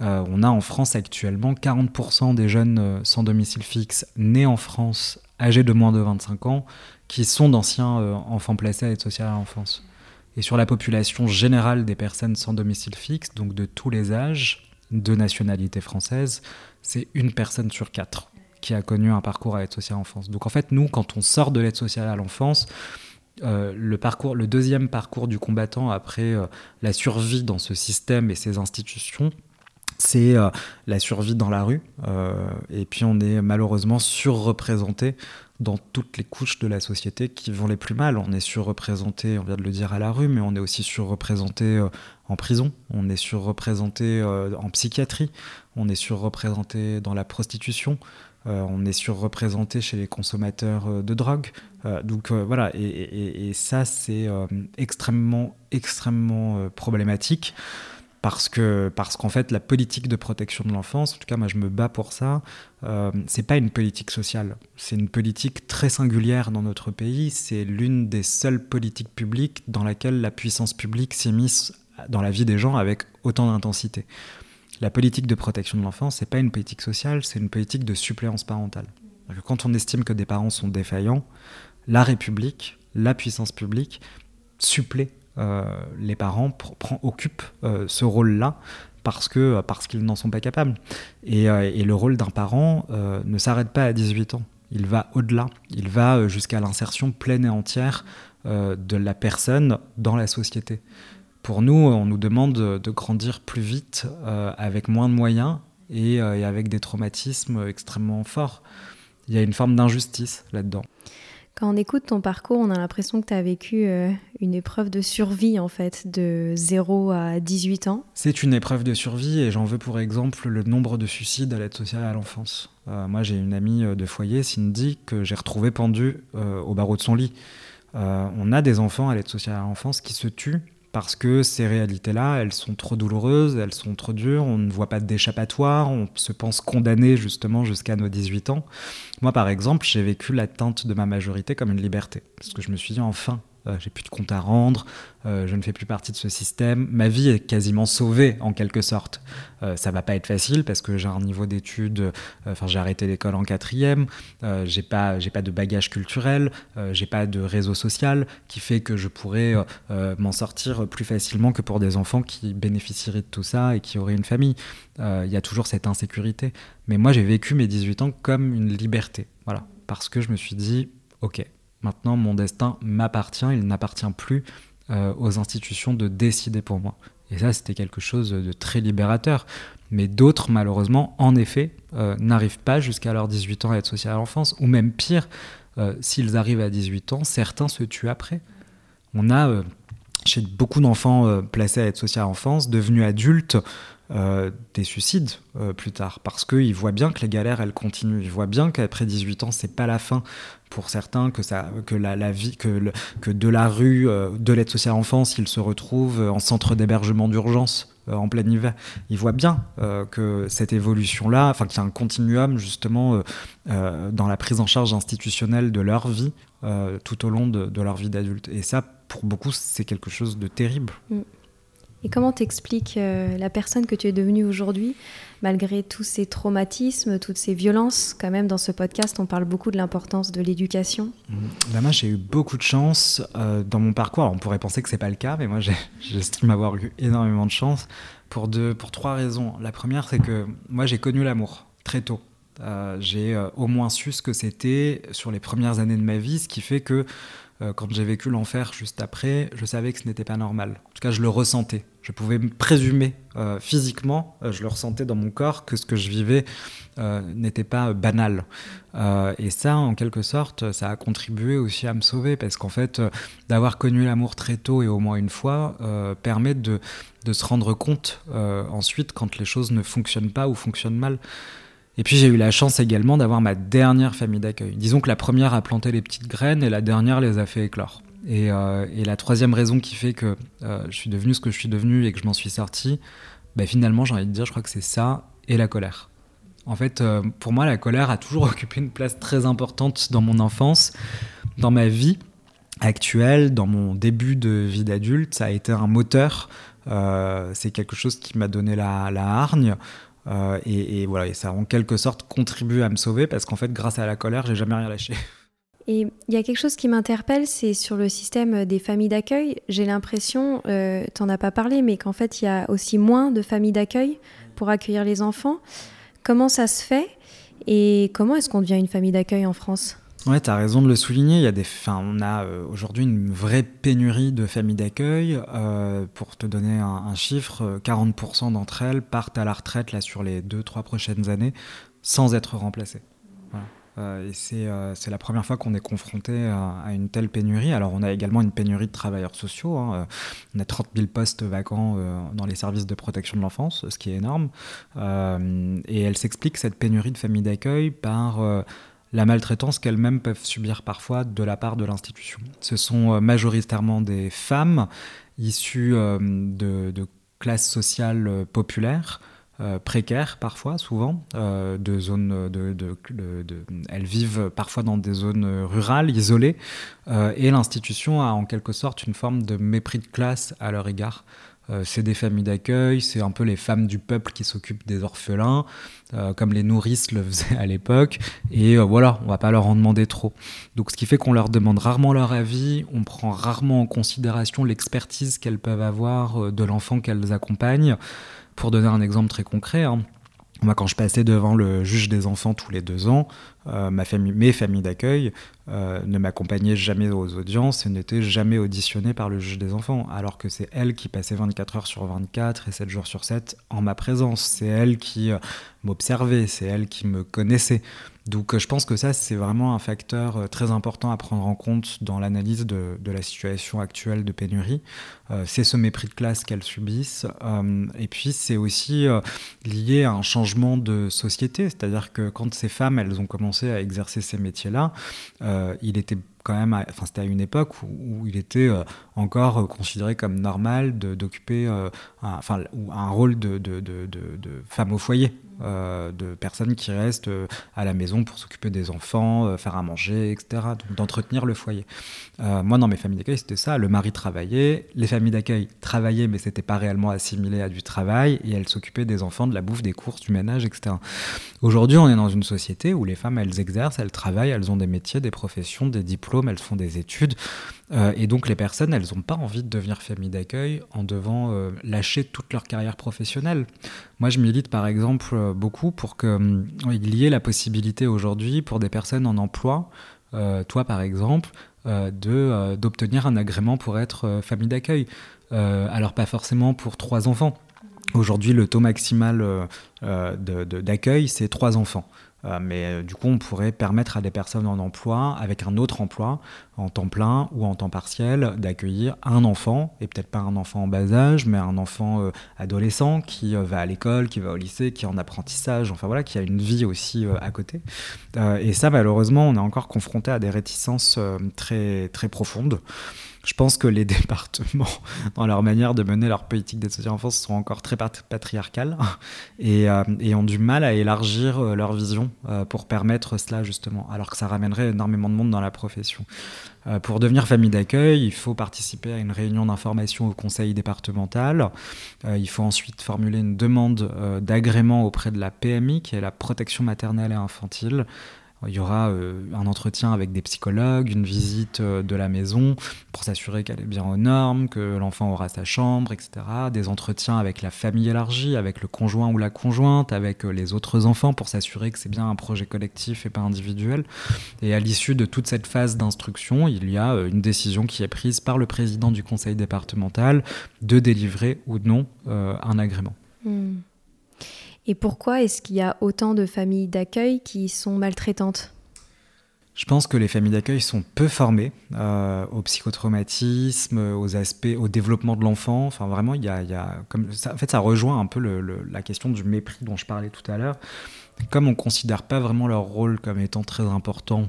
On a en France actuellement 40% des jeunes sans domicile fixe nés en France, âgés de moins de 25 ans, qui sont d'anciens enfants placés à l'aide sociale à l'enfance. Et sur la population générale des personnes sans domicile fixe, donc de tous les âges, de nationalité française, c'est une personne sur quatre qui a connu un parcours à l'aide sociale à l'enfance. Donc en fait, nous, quand on sort de l'aide sociale à l'enfance, euh, le, parcours, le deuxième parcours du combattant après euh, la survie dans ce système et ces institutions, c'est euh, la survie dans la rue. et puis on est malheureusement surreprésenté dans toutes les couches de la société qui vont les plus mal. On est surreprésenté, on vient de le dire à la rue, mais on est aussi surreprésenté euh, en prison, on est surreprésenté euh, en psychiatrie, on est surreprésenté dans la prostitution, euh, on est surreprésenté chez les consommateurs de drogue. donc voilà, et ça c'est extrêmement, extrêmement problématique parce que parce qu'en fait la politique de protection de l'enfance, en tout cas moi je me bats pour ça, euh, c'est pas une politique sociale, c'est une politique très singulière dans notre pays. C'est l'une des seules politiques publiques dans laquelle la puissance publique s'est mise dans la vie des gens avec autant d'intensité. La politique de protection de l'enfance, c'est pas une politique sociale, c'est une politique de suppléance parentale. Quand on estime que des parents sont défaillants, la République, la puissance publique supplée les parents occupent euh, ce rôle-là parce que parce qu'ils n'en sont pas capables. Et, euh, le rôle d'un parent ne s'arrête pas à 18 ans. Il va au-delà. Il va jusqu'à l'insertion pleine et entière de la personne dans la société. Pour nous, on nous demande de grandir plus vite, avec moins de moyens et, avec des traumatismes extrêmement forts. Il y a une forme d'injustice là-dedans. Quand on écoute ton parcours, on a l'impression que tu as vécu euh, une épreuve de survie en fait, de 0 à 18 ans. C'est une épreuve de survie et j'en veux pour exemple le nombre de suicides à l'aide sociale à l'enfance. Euh, moi j'ai une amie euh, de foyer, Cindy, que j'ai retrouvée pendue au barreau de son lit. on a des enfants à l'aide sociale à l'enfance qui se tuent parce que ces réalités-là, elles sont trop douloureuses, elles sont trop dures, on ne voit pas d'échappatoire, on se pense condamné justement jusqu'à nos 18 ans. Moi, par exemple, j'ai vécu l'atteinte de ma majorité comme une liberté, parce que je me suis dit, enfin, euh, j'ai plus de compte à rendre, euh, je ne fais plus partie de ce système. Ma vie est quasiment sauvée en quelque sorte. Euh, ça va pas être facile parce que j'ai un niveau d'études, enfin j'ai arrêté l'école en quatrième, j'ai pas j'ai pas de bagage culturel, j'ai pas de réseau social qui fait que je pourrais m'en sortir plus facilement que pour des enfants qui bénéficieraient de tout ça et qui auraient une famille. Il y a toujours cette insécurité. Mais moi j'ai vécu mes 18 ans comme une liberté, voilà, parce que je me suis dit ok Maintenant, mon destin m'appartient, il n'appartient plus euh, aux institutions de décider pour moi. Et ça, c'était quelque chose de très libérateur. Mais d'autres, malheureusement, en effet, euh, n'arrivent pas jusqu'à leurs 18 ans à être social à l'enfance, ou même pire, euh, s'ils arrivent à 18 ans, certains se tuent après. On a, chez beaucoup d'enfants placés à être social à l'enfance, devenus adultes, des suicides plus tard parce qu'ils voient bien que les galères elles continuent ils voient bien qu'après 18 ans c'est pas la fin pour certains que ça que la, vie que, que de la rue euh, de l'aide sociale à l'enfance ils se retrouvent en centre d'hébergement d'urgence euh, en plein hiver. Ils voient bien euh, que cette évolution là enfin qu'il y a un continuum justement dans la prise en charge institutionnelle de leur vie tout au long de, leur vie d'adulte. Et ça pour beaucoup c'est quelque chose de terrible. Mm. Et comment t'expliques euh, la personne que tu es devenue aujourd'hui, malgré tous ces traumatismes, toutes ces violences Quand même, dans ce podcast, on parle beaucoup de l'importance de l'éducation. Mmh. Bah, moi, j'ai eu beaucoup de chance euh, dans mon parcours. on pourrait penser que c'est pas le cas, mais moi, j'estime avoir eu énormément de chance pour, deux, pour trois raisons. La première, c'est que moi, j'ai connu l'amour très tôt. Euh, j'ai au moins su ce que c'était sur les premières années de ma vie, ce qui fait que euh, quand j'ai vécu l'enfer juste après, je savais que ce n'était pas normal. En tout cas, je le ressentais. Je pouvais me présumer euh, physiquement, euh, je le ressentais dans mon corps, que ce que je vivais n'était pas banal. et ça, en quelque sorte, ça a contribué aussi à me sauver, parce qu'en fait, d'avoir connu l'amour très tôt et au moins une fois, permet de, de, se rendre compte ensuite quand les choses ne fonctionnent pas ou fonctionnent mal. Et puis j'ai eu la chance également d'avoir ma dernière famille d'accueil. Disons que la première a planté les petites graines et la dernière les a fait éclore. Et, euh, la troisième raison qui fait que euh, je suis devenu ce que je suis devenu et que je m'en suis sorti, bah, finalement, j'ai envie de dire, je crois que c'est ça et la colère. En fait, euh, pour moi, la colère a toujours occupé une place très importante dans mon enfance, dans ma vie actuelle, dans mon début de vie d'adulte. Ça a été un moteur. C'est quelque chose qui m'a donné la, hargne. Euh, et, voilà, et ça a en quelque sorte contribué à me sauver parce qu'en fait, grâce à la colère, j'ai jamais rien lâché. Et il y a quelque chose qui m'interpelle, c'est sur le système des familles d'accueil. J'ai l'impression, euh, tu n'en as pas parlé, mais qu'en fait, il y a aussi moins de familles d'accueil pour accueillir les enfants. Comment ça se fait et comment est-ce qu'on devient une famille d'accueil en France? Ouais, tu as raison de le souligner. Il y a des, on a euh, aujourd'hui une vraie pénurie de familles d'accueil. Euh, pour te donner un, chiffre, 40% d'entre elles partent à la retraite là, sur les 2-3 prochaines années sans être remplacées. Euh, et c'est la première fois qu'on est confronté à, une telle pénurie. Alors on a également une pénurie de travailleurs sociaux. Hein. On a 30 000 postes vacants dans les services de protection de l'enfance, ce qui est énorme. et elle s'explique cette pénurie de familles d'accueil par la maltraitance qu'elles-mêmes peuvent subir parfois de la part de l'institution. Ce sont euh, majoritairement des femmes issues euh, de, classes sociales euh, populaires, précaires parfois, souvent, de zones elles vivent parfois dans des zones rurales, isolées, et l'institution a en quelque sorte une forme de mépris de classe à leur égard. Euh, c'est des familles d'accueil, c'est un peu les femmes du peuple qui s'occupent des orphelins, euh, comme les nourrices le faisaient à l'époque. Et euh, voilà, on va pas leur en demander trop. Donc ce qui fait qu'on leur demande rarement leur avis, on prend rarement en considération l'expertise qu'elles peuvent avoir de l'enfant qu'elles accompagnent. Pour donner un exemple très concret, hein, moi, quand je passais devant le juge des enfants tous les deux ans, ma famille, mes familles d'accueil euh, ne m'accompagnait jamais aux audiences et n'était jamais auditionné par le juge des enfants, alors que c'est elle qui passait 24 heures sur 24 et 7 jours sur 7 en ma présence. C'est elle qui euh, m'observait, c'est elle qui me connaissait. Donc euh, je pense que ça, c'est vraiment un facteur très important à prendre en compte dans l'analyse de, la situation actuelle de pénurie. c'est ce mépris de classe qu'elles subissent. et puis c'est aussi lié à un changement de société, c'est-à-dire que quand ces femmes, elles ont commencé à exercer ces métiers-là, euh, il était quand même, enfin c'était à une époque où, il était euh, encore considéré comme normal d'occuper euh, enfin, un rôle de, femme au foyer. Euh, de personnes qui restent euh, à la maison pour s'occuper des enfants, euh, faire à manger, etc. d'entretenir le foyer. moi, dans mes familles d'accueil, c'était ça. Le mari travaillait, les familles d'accueil travaillaient, mais c'était pas réellement assimilé à du travail, et elles s'occupaient des enfants, de la bouffe, des courses, du ménage, etc. Aujourd'hui, on est dans une société où les femmes, elles exercent, elles travaillent, elles ont des métiers, des professions, des diplômes, elles font des études. Et donc les personnes, elles n'ont pas envie de devenir famille d'accueil en devant lâcher toute leur carrière professionnelle. Moi, je milite par exemple euh, beaucoup pour qu'il y ait la possibilité aujourd'hui pour des personnes en emploi, toi par exemple, d'obtenir un agrément pour être famille d'accueil. alors pas forcément pour trois enfants. Aujourd'hui, le taux maximal d'accueil, c'est trois enfants. Euh, mais euh, du coup, on pourrait permettre à des personnes en emploi, avec un autre emploi, en temps plein ou en temps partiel, d'accueillir un enfant, et peut-être pas un enfant en bas âge, mais un enfant euh, adolescent qui va à l'école, qui va au lycée, qui est en apprentissage, enfin voilà, qui a une vie aussi à côté. et ça, malheureusement, on est encore confronté à des réticences très, très profondes. Je pense que les départements, dans leur manière de mener leur politique d'aide sociale enfance, sont encore très patriarcales euh, et, ont du mal à élargir euh, leur vision euh, pour permettre cela justement, alors que ça ramènerait énormément de monde dans la profession. pour devenir famille d'accueil, il faut participer à une réunion d'information au conseil départemental. il faut ensuite formuler une demande d'agrément auprès de la PMI, qui est la protection maternelle et infantile. Il y aura euh, un entretien avec des psychologues, une visite euh, de la maison pour s'assurer qu'elle est bien aux normes, que l'enfant aura sa chambre, etc. Des entretiens avec la famille élargie, avec le conjoint ou la conjointe, avec euh, les autres enfants pour s'assurer que c'est bien un projet collectif et pas individuel. Et à l'issue de toute cette phase d'instruction, il y a une décision qui est prise par le président du conseil départemental de délivrer ou non un agrément. Hmm. Et pourquoi est-ce qu'il y a autant de familles d'accueil qui sont maltraitantes? Je pense que les familles d'accueil sont peu formées euh, au psychotraumatisme, aux aspects, au développement de l'enfant. Enfin, vraiment, il y a, en fait, ça rejoint un peu la question du mépris dont je parlais tout à l'heure. Comme on considère pas vraiment leur rôle comme étant très important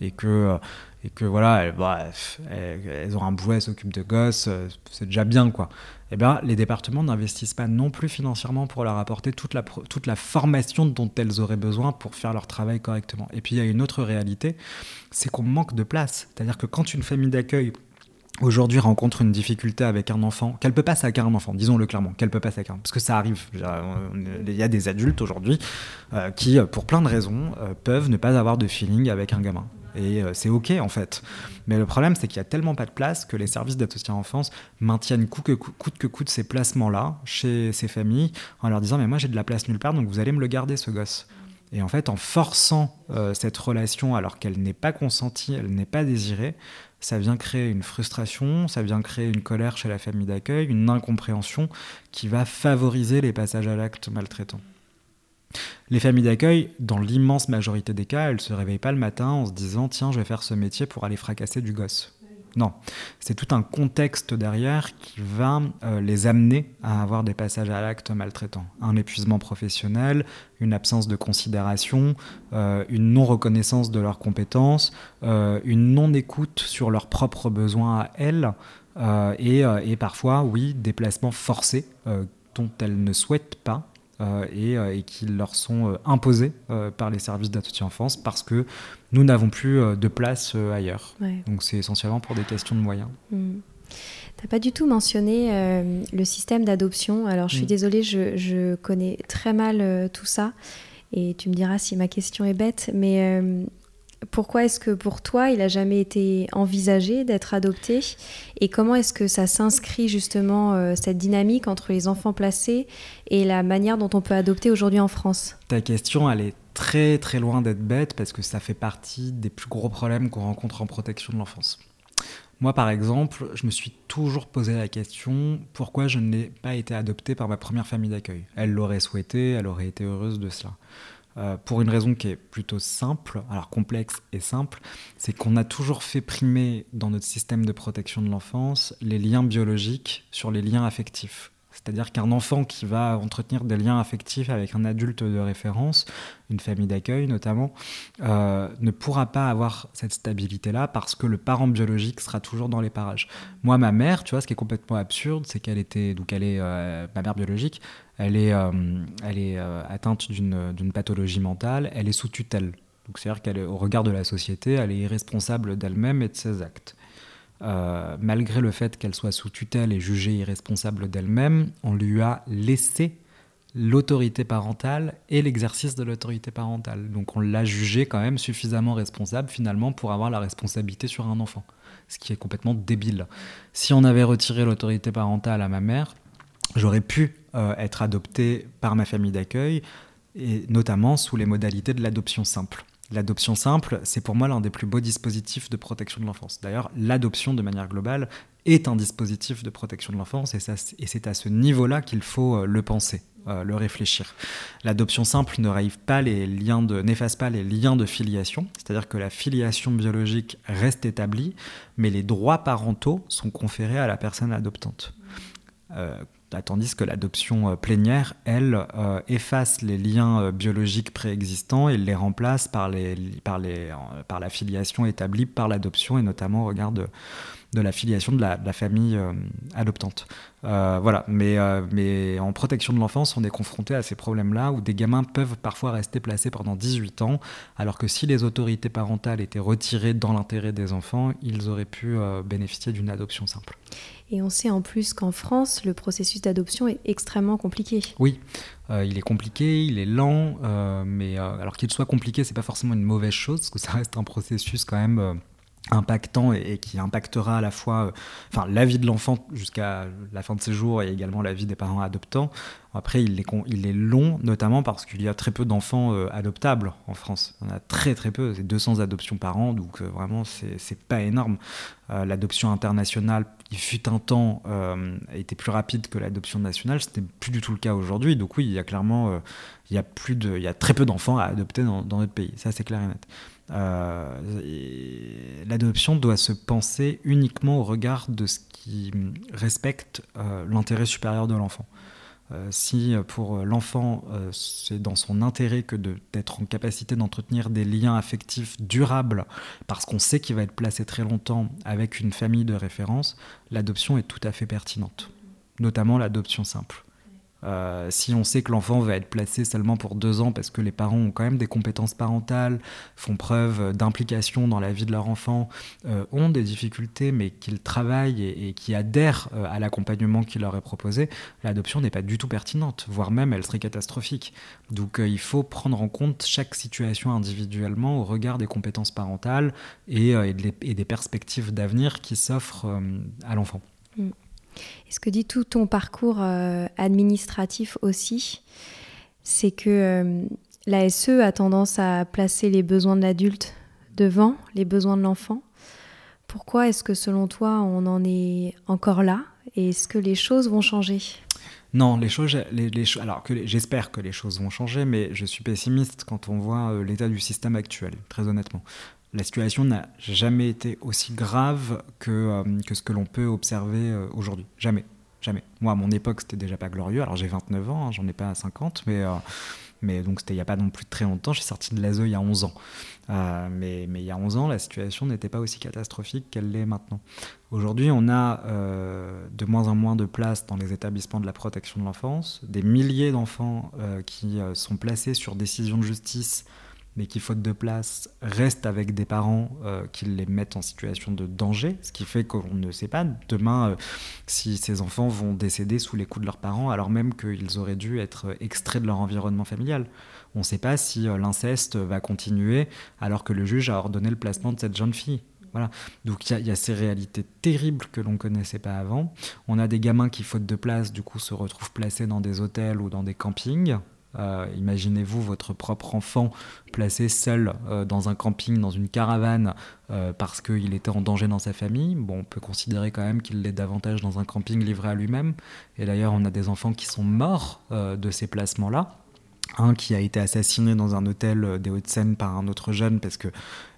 et que euh, et que voilà, elles, bah, elles, ont un boulot, elles s'occupent de gosses, c'est déjà bien quoi. Eh bien, les départements n'investissent pas non plus financièrement pour leur apporter toute la, formation dont elles auraient besoin pour faire leur travail correctement. Et puis il y a une autre réalité, c'est qu'on manque de place. C'est-à-dire que quand une famille d'accueil aujourd'hui rencontre une difficulté avec un enfant, qu'elle peut pas saquer un enfant, disons-le clairement, qu'elle peut pas un, parce que ça arrive. Il y a des adultes aujourd'hui euh, qui, pour plein de raisons, euh, peuvent ne pas avoir de feeling avec un gamin. Et euh, c'est ok en fait. Mais le problème, c'est qu'il y a tellement pas de place que les services d'aide sociale enfance maintiennent coûte que, coûte ces placements-là chez ces familles en leur disant mais moi j'ai de la place nulle part donc vous allez me le garder ce gosse. Et en fait, en forçant cette relation alors qu'elle n'est pas consentie, elle n'est pas désirée, ça vient créer une frustration, ça vient créer une colère chez la famille d'accueil, une incompréhension qui va favoriser les passages à l'acte maltraitant. Les familles d'accueil, dans l'immense majorité des cas, elles ne se réveillent pas le matin en se disant tiens, je vais faire ce métier pour aller fracasser du gosse. Non, c'est tout un contexte derrière qui va euh, les amener à avoir des passages à l'acte maltraitant. Un épuisement professionnel, une absence de considération, euh, une non-reconnaissance de leurs compétences, euh, une non-écoute sur leurs propres besoins à elles, et, et, parfois, oui, des placements forcés dont elles ne souhaitent pas euh, euh, et, qui leur sont euh, imposés par les services d'aide enfance parce que nous n'avons plus de place ailleurs. Donc c'est essentiellement pour des questions de moyens. Tu n'as pas du tout mentionné le système d'adoption. Alors je suis hmm. désolée, je, je, connais très mal tout ça. Et tu me diras si ma question est bête, mais pourquoi est-ce que pour toi, il n'a jamais été envisagé d'être adopté Et comment est-ce que ça s'inscrit justement, euh, cette dynamique entre les enfants placés et la manière dont on peut adopter aujourd'hui en France? Ta question, elle est très très loin d'être bête parce que ça fait partie des plus gros problèmes qu'on rencontre en protection de l'enfance. Moi, par exemple, je me suis toujours posé la question pourquoi je n'ai pas été adopté par ma première famille d'accueil? Elle l'aurait souhaité, elle aurait été heureuse de cela. Euh, pour une raison qui est plutôt simple, alors complexe et simple, c'est qu'on a toujours fait primer dans notre système de protection de l'enfance les liens biologiques sur les liens affectifs. C'est-à-dire qu'un enfant qui va entretenir des liens affectifs avec un adulte de référence, une famille d'accueil notamment, euh, ne pourra pas avoir cette stabilité-là parce que le parent biologique sera toujours dans les parages. Moi, ma mère, tu vois, ce qui est complètement absurde, c'est qu'elle était, donc elle est euh, ma mère biologique, elle est, euh, elle est atteinte d'une pathologie mentale, elle est sous tutelle. Donc c'est-à-dire qu'au regard de la société, elle est irresponsable d'elle-même et de ses actes. Euh, malgré le fait qu'elle soit sous tutelle et jugée irresponsable d'elle-même, on lui a laissé l'autorité parentale et l'exercice de l'autorité parentale. Donc on l'a jugée quand même suffisamment responsable finalement pour avoir la responsabilité sur un enfant, ce qui est complètement débile. Si on avait retiré l'autorité parentale à ma mère, j'aurais pu euh, être adopté par ma famille d'accueil, et notamment sous les modalités de l'adoption simple. L'adoption simple, c'est pour moi l'un des plus beaux dispositifs de protection de l'enfance. D'ailleurs, l'adoption de manière globale est un dispositif de protection de l'enfance et, c'est à ce niveau-là qu'il faut euh, le penser, euh, le réfléchir. L'adoption simple ne pas les liens n'efface pas les liens de filiation, c'est-à-dire que la filiation biologique reste établie, mais les droits parentaux sont conférés à la personne adoptante. Euh, tandis que l'adoption euh, plénière, elle, euh, efface les liens euh, biologiques préexistants et les remplace par, les, par, les, par la filiation établie par l'adoption et notamment au regard de, de la filiation de la, famille adoptante. voilà, mais, mais en protection de l'enfance, on est confronté à ces problèmes-là où des gamins peuvent parfois rester placés pendant 18 ans, alors que si les autorités parentales étaient retirées dans l'intérêt des enfants, ils auraient pu bénéficier d'une adoption simple. Et on sait en plus qu'en France, le processus d'adoption est extrêmement compliqué. Oui, euh, il est compliqué, il est lent, euh, mais euh, alors qu'il soit compliqué, c'est pas forcément une mauvaise chose, parce que ça reste un processus quand même impactant et, qui impactera à la fois enfin, la vie de l'enfant jusqu'à la fin de ses jours et également la vie des parents adoptants. Après, il est, il est long, notamment parce qu'il y a très peu d'enfants adoptables en France. On a très très peu, c'est 200 adoptions par an, donc vraiment, c'est pas énorme. L'adoption internationale, il fut un temps, était plus rapide que l'adoption nationale, c'était plus du tout le cas aujourd'hui. Donc oui, il y a clairement, il, y a plus de, il y a très peu d'enfants à adopter dans notre pays, ça c'est clair et net. Euh, l'adoption doit se penser uniquement au regard de ce qui respecte euh, l'intérêt supérieur de l'enfant. si pour l'enfant, c'est dans son intérêt que d'être en capacité d'entretenir des liens affectifs durables, parce qu'on sait qu'il va être placé très longtemps avec une famille de référence, l'adoption est tout à fait pertinente, notamment l'adoption simple. Euh, si on sait que l'enfant va être placé seulement pour deux ans parce que les parents ont quand même des compétences parentales, font preuve d'implication dans la vie de leur enfant, euh, ont des difficultés mais qu'ils travaillent et, qui adhèrent euh, à l'accompagnement qui leur est proposé, l'adoption n'est pas du tout pertinente, voire même elle serait catastrophique. Donc il faut prendre en compte chaque situation individuellement au regard des compétences parentales et, des perspectives d'avenir qui s'offrent à l'enfant. Mm. Et ce que dit tout ton parcours euh, administratif aussi, c'est que euh, la SE a tendance à placer les besoins de l'adulte devant les besoins de l'enfant. Pourquoi est-ce que selon toi on en est encore là? Et est-ce que les choses vont changer? Non, les choses, les, alors que j'espère que les choses vont changer, mais je suis pessimiste quand on voit euh, l'état du système actuel, très honnêtement la situation n'a jamais été aussi grave que, euh, que ce que l'on peut observer euh, aujourd'hui. Jamais. Jamais. Moi, à mon époque, c'était déjà pas glorieux. Alors, j'ai 29 ans, hein, j'en ai pas 50, mais, euh, mais donc c'était il n'y a pas non plus très longtemps. J'ai sorti de l'ASE il y a 11 ans. mais, mais il y a 11 ans, la situation n'était pas aussi catastrophique qu'elle l'est maintenant. Aujourd'hui, on a de moins en moins de place dans les établissements de la protection de l'enfance, des milliers d'enfants qui sont placés sur décision de justice mais qui, faute de place, restent avec des parents euh, qui les mettent en situation de danger, ce qui fait qu'on ne sait pas demain euh, si ces enfants vont décéder sous les coups de leurs parents, alors même qu'ils auraient dû être extraits de leur environnement familial. On ne sait pas si euh, l'inceste va continuer alors que le juge a ordonné le placement de cette jeune fille. Voilà. Donc il y, a ces réalités terribles que l'on ne connaissait pas avant. On a des gamins qui, faute de place, du coup, se retrouvent placés dans des hôtels ou dans des campings. Euh, imaginez-vous votre propre enfant placé seul euh, dans un camping, dans une caravane, euh, parce qu'il était en danger dans sa famille. Bon, on peut considérer quand même qu'il l'est davantage dans un camping livré à lui-même. Et d'ailleurs, on a des enfants qui sont morts de ces placements-là. Un qui a été assassiné dans un hôtel des Hauts-de-Seine par un autre jeune parce que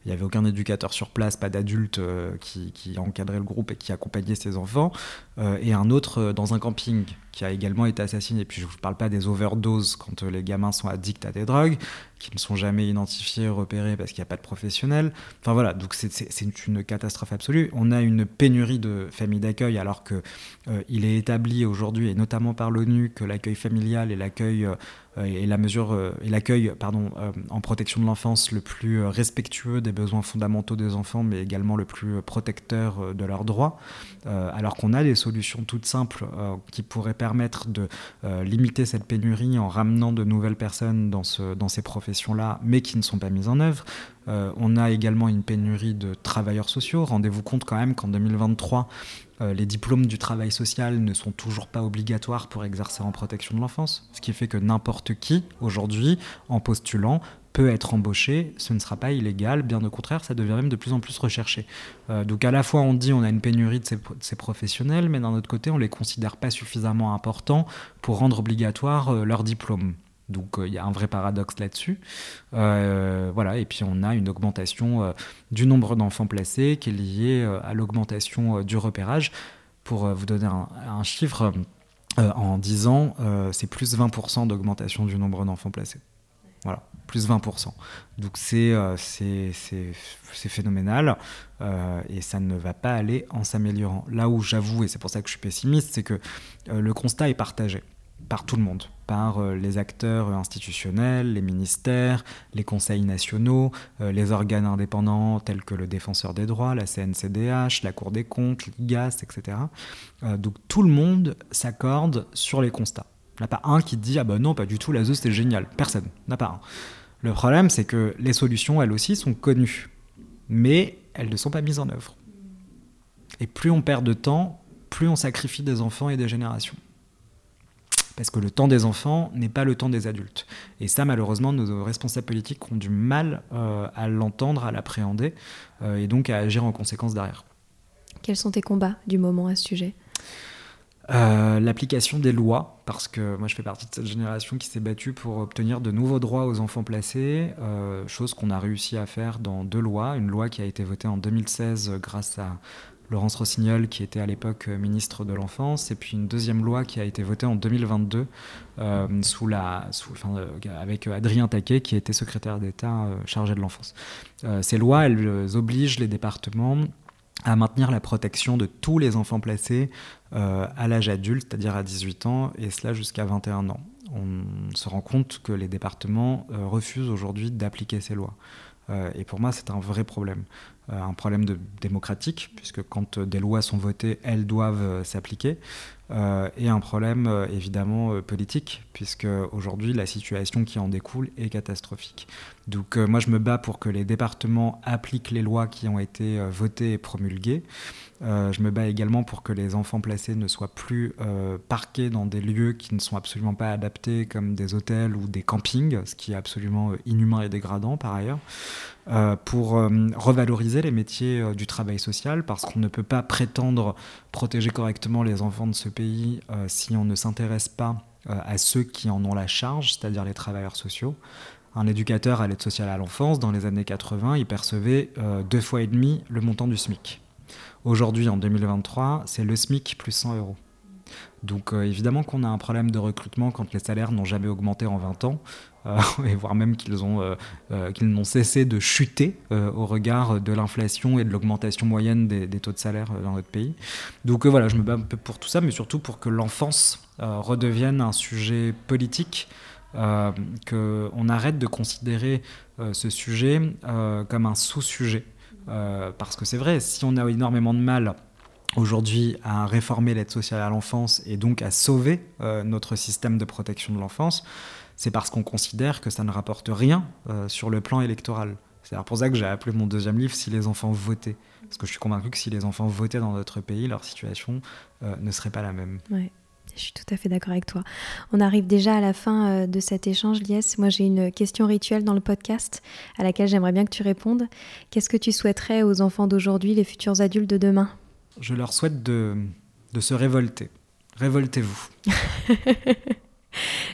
il n'y avait aucun éducateur sur place, pas d'adulte qui, qui, encadrait le groupe et qui accompagnait ses enfants. Et un autre dans un camping qui a également été assassiné. Puis je ne vous parle pas des overdoses quand euh, les gamins sont addicts à des drogues, qui ne sont jamais identifiés, repérés parce qu'il n'y a pas de professionnels. Enfin voilà, donc c'est une catastrophe absolue. On a une pénurie de familles d'accueil alors que euh, il est établi aujourd'hui, et notamment par l'ONU, que l'accueil familial et l'accueil euh, la mesure en protection de l'enfance le plus respectueux des besoins fondamentaux des enfants, mais également le plus protecteur de leurs droits. alors qu'on a des solutions toutes simples qui pourraient permettre de euh, limiter cette pénurie en ramenant de nouvelles personnes dans, dans ces professions-là, mais qui ne sont pas mises en œuvre. Euh, on a également une pénurie de travailleurs sociaux. Rendez-vous compte quand même qu'en 2023, euh, les diplômes du travail social ne sont toujours pas obligatoires pour exercer en protection de l'enfance, ce qui fait que n'importe qui, aujourd'hui, en postulant, peut être embauché, ce ne sera pas illégal, bien au contraire, ça devient même de plus en plus recherché. Euh, donc à la fois on dit on a une pénurie de ces, professionnels, mais d'un autre côté on les considère pas suffisamment importants pour rendre obligatoire euh, leur diplôme. Donc euh, il y a un vrai paradoxe là-dessus. voilà, et puis on a une augmentation du nombre d'enfants placés qui est liée à l'augmentation du repérage. Pour vous donner un, chiffre, en 10 ans, c'est plus 20% d'augmentation du nombre d'enfants placés. Voilà plus 20%. Donc euh, c'est phénoménal euh, et ça ne va pas aller en s'améliorant. Là où j'avoue, et c'est pour ça que je suis pessimiste, c'est que euh, le constat est partagé par tout le monde, par les acteurs institutionnels, les ministères, les conseils nationaux, les organes indépendants tels que le défenseur des droits, la CNCDH, la Cour des comptes, l'IGAS, etc. donc tout le monde s'accorde sur les constats. Il n'y a pas un qui dit Ah ben non, pas du tout, la ZEU c'était génial. Personne. Il n'y pas un. Le problème, c'est que les solutions, elles aussi, sont connues. Mais elles ne sont pas mises en œuvre. Et plus on perd de temps, plus on sacrifie des enfants et des générations. Parce que le temps des enfants n'est pas le temps des adultes. Et ça, malheureusement, nos responsables politiques ont du mal euh, à l'entendre, à l'appréhender, euh, et donc à agir en conséquence derrière. Quels sont tes combats du moment à ce sujet? Euh, l'application des lois, parce que moi je fais partie de cette génération qui s'est battue pour obtenir de nouveaux droits aux enfants placés, euh, chose qu'on a réussi à faire dans deux lois. Une loi qui a été votée en 2016 grâce à Laurence Rossignol, qui était à l'époque euh, ministre de l'Enfance, et puis une deuxième loi qui a été votée en 2022 euh, euh, avec Adrien Taquet, qui était secrétaire d'État chargé de l'enfance. ces lois, elles obligent les départements à maintenir la protection de tous les enfants placés à l'âge adulte, c'est-à-dire à 18 ans, et cela jusqu'à 21 ans. On se rend compte que les départements refusent aujourd'hui d'appliquer ces lois. et pour moi, c'est un vrai problème. Euh, un problème démocratique, puisque quand des lois sont votées, elles doivent euh, s'appliquer, euh, et un problème évidemment politique, puisque aujourd'hui la situation qui en découle est catastrophique. Donc moi je me bats pour que les départements appliquent les lois qui ont été votées et promulguées. je me bats également pour que les enfants placés ne soient plus parqués dans des lieux qui ne sont absolument pas adaptés, comme des hôtels ou des campings, ce qui est absolument inhumain et dégradant par ailleurs. Euh, pour euh, revaloriser les métiers euh, du travail social, parce qu'on ne peut pas prétendre protéger correctement les enfants de ce pays si on ne s'intéresse pas à ceux qui en ont la charge, c'est-à-dire les travailleurs sociaux. Un éducateur à l'aide sociale à l'enfance, dans les années 80, il percevait deux fois et demi le montant du SMIC. Aujourd'hui, en 2023, c'est le SMIC plus 100 euros. Donc évidemment qu'on a un problème de recrutement quand les salaires n'ont jamais augmenté en 20 ans. Euh, et voire même qu'ils euh, euh, qu'ils n'ont cessé de chuter au regard de l'inflation et de l'augmentation moyenne des, taux de salaire dans notre pays. Donc voilà, je me bats un peu pour tout ça, mais surtout pour que l'enfance redevienne un sujet politique. Euh, qu'on arrête de considérer ce sujet comme un sous-sujet. parce que c'est vrai, si on a énormément de mal aujourd'hui à réformer l'aide sociale à l'enfance et donc à sauver notre système de protection de l'enfance, c'est parce qu'on considère que ça ne rapporte rien euh, sur le plan électoral. C'est pour ça que j'ai appelé mon deuxième livre Si les enfants votaient. Parce que je suis convaincu que si les enfants votaient dans notre pays, leur situation euh, ne serait pas la même. Je suis tout à fait d'accord avec toi. On arrive déjà à la fin euh, de cet échange, Lies. Moi, j'ai une question rituelle dans le podcast à laquelle j'aimerais bien que tu répondes. Qu'est-ce que tu souhaiterais aux enfants d'aujourd'hui, les futurs adultes de demain? Je leur souhaite de, de se révolter. Révoltez-vous.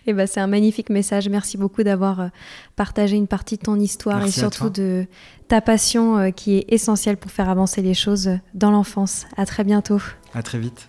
Eh ben, c'est un magnifique message. Merci beaucoup d'avoir euh, partagé une partie de ton histoire et surtout de ta passion euh, qui est essentielle pour faire avancer les choses dans l'enfance. À très bientôt. À très vite.